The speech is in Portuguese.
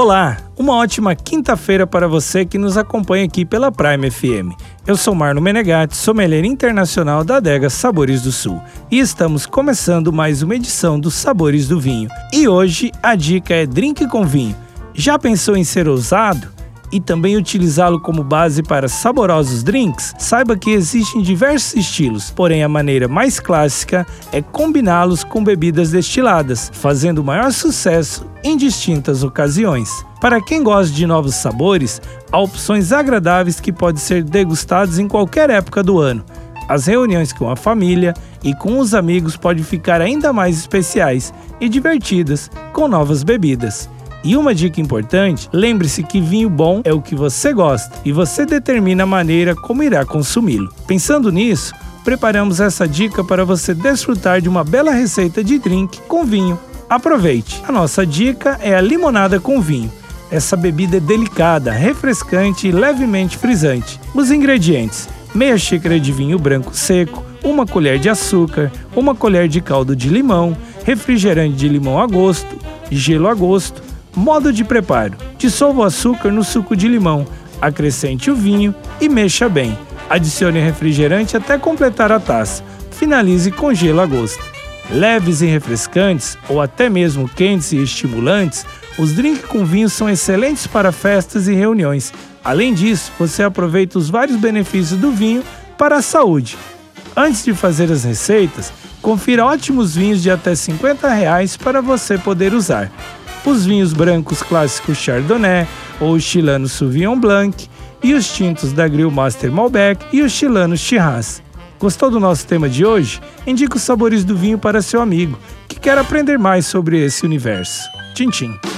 Olá, uma ótima quinta-feira para você que nos acompanha aqui pela Prime FM. Eu sou Marno Menegatti, sommelier internacional da adega Sabores do Sul, e estamos começando mais uma edição dos Sabores do Vinho. E hoje a dica é drink com vinho. Já pensou em ser ousado? E também utilizá-lo como base para saborosos drinks, saiba que existem diversos estilos, porém a maneira mais clássica é combiná-los com bebidas destiladas, fazendo maior sucesso em distintas ocasiões. Para quem gosta de novos sabores, há opções agradáveis que podem ser degustados em qualquer época do ano. As reuniões com a família e com os amigos podem ficar ainda mais especiais e divertidas com novas bebidas. E uma dica importante: lembre-se que vinho bom é o que você gosta e você determina a maneira como irá consumi-lo. Pensando nisso, preparamos essa dica para você desfrutar de uma bela receita de drink com vinho. Aproveite! A nossa dica é a limonada com vinho. Essa bebida é delicada, refrescante e levemente frisante. Os ingredientes: meia xícara de vinho branco seco, uma colher de açúcar, uma colher de caldo de limão, refrigerante de limão a gosto, gelo a gosto, Modo de preparo: dissolva o açúcar no suco de limão, acrescente o vinho e mexa bem. Adicione refrigerante até completar a taça. Finalize com gelo a gosto. Leves e refrescantes, ou até mesmo quentes e estimulantes, os drinks com vinho são excelentes para festas e reuniões. Além disso, você aproveita os vários benefícios do vinho para a saúde. Antes de fazer as receitas, confira ótimos vinhos de até 50 reais para você poder usar os vinhos brancos clássicos Chardonnay ou o chilano Sauvignon Blanc e os tintos da Grill Master Malbec e os chilanos Shiraz. Gostou do nosso tema de hoje? Indique os sabores do vinho para seu amigo que quer aprender mais sobre esse universo. Tchim, tchim.